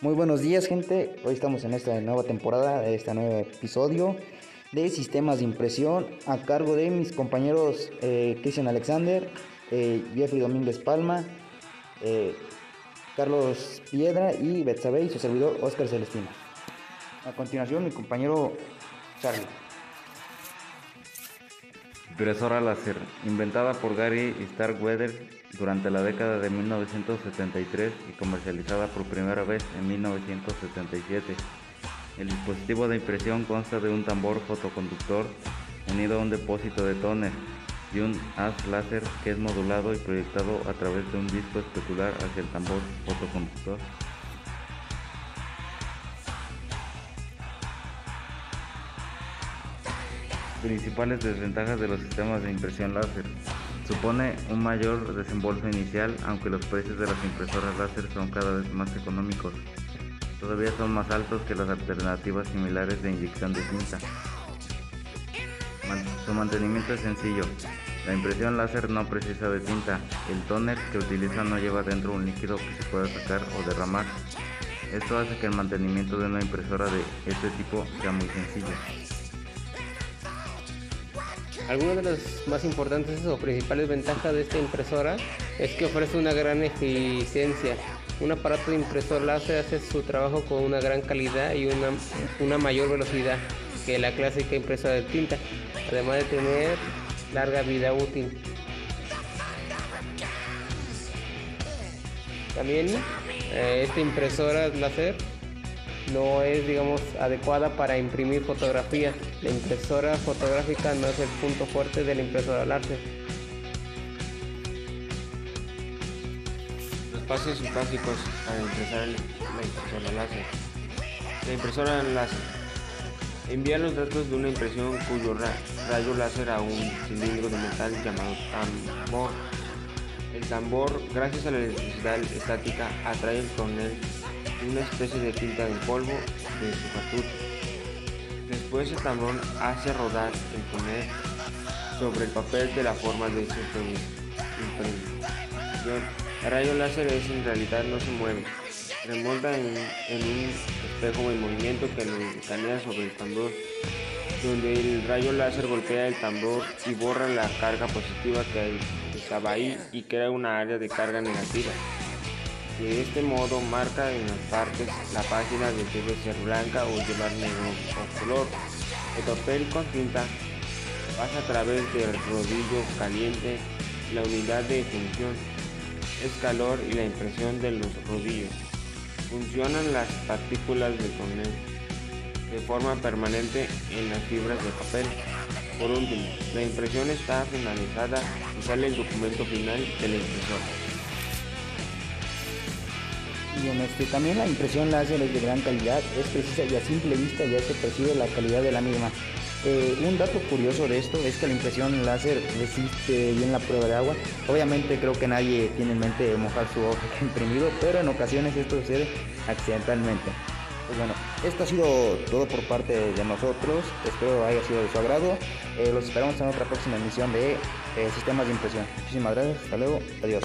Muy buenos días gente, hoy estamos en esta nueva temporada, de este nuevo episodio de sistemas de impresión a cargo de mis compañeros eh, Cristian Alexander, eh, Jeffrey Domínguez Palma, eh, Carlos Piedra y Betsabe y su servidor Oscar Celestino. A continuación mi compañero Charlie. Impresora láser, inventada por Gary Starkweather durante la década de 1973 y comercializada por primera vez en 1977. El dispositivo de impresión consta de un tambor fotoconductor unido a un depósito de tóner y un haz láser que es modulado y proyectado a través de un disco especular hacia el tambor fotoconductor. Principales desventajas de los sistemas de impresión láser. Supone un mayor desembolso inicial, aunque los precios de las impresoras láser son cada vez más económicos. Todavía son más altos que las alternativas similares de inyección de tinta. su mantenimiento es sencillo. La impresión láser no precisa de tinta. El tóner que utiliza no lleva dentro un líquido que se pueda sacar o derramar. Esto hace que el mantenimiento de una impresora de este tipo sea muy sencillo. Algunas de las más importantes o principales ventajas de esta impresora es que ofrece una gran eficiencia. Un aparato de impresor láser hace su trabajo con una gran calidad y una, una mayor velocidad que la clásica impresora de tinta, además de tener larga vida útil. También eh, esta impresora láser no es, digamos, adecuada para imprimir fotografías. La impresora fotográfica no es el punto fuerte de la impresora láser. Los pasos básicos para impresar la impresora láser. La impresora láser envía los datos de una impresión cuyo rayo láser a un cilindro de metal llamado tambor. El tambor, gracias a la electricidad estática, atrae el tonel una especie de tinta en polvo de su. Después el tambor hace rodar el poner sobre el papel de la forma de su impresión. El rayo láser es en realidad no se mueve, remonta en, un espejo en movimiento que lo escanea sobre el tambor, donde el rayo láser golpea el tambor y borra la carga positiva que estaba ahí y crea una área de carga negativa. De este modo marca en las partes la página de debe ser blanca o llevar negro o color. El papel con tinta pasa a través del rodillo caliente, la unidad de función es calor y la impresión de los rodillos. Funcionan las partículas de tonel de forma permanente en las fibras de papel. Por último, la impresión está finalizada y sale el documento final de la impresora. Y este, también la impresión láser es de gran calidad, es precisa y a simple vista ya se percibe la calidad de la misma. Eh, un dato curioso de esto es que la impresión láser resiste bien la prueba de agua. Obviamente creo que nadie tiene en mente mojar su hoja imprimido, pero en ocasiones esto sucede accidentalmente. Pues bueno, esto ha sido todo por parte de nosotros. Espero haya sido de su agrado. Eh, los esperamos en otra próxima emisión de eh, Sistemas de Impresión. Muchísimas gracias. Hasta luego. Adiós.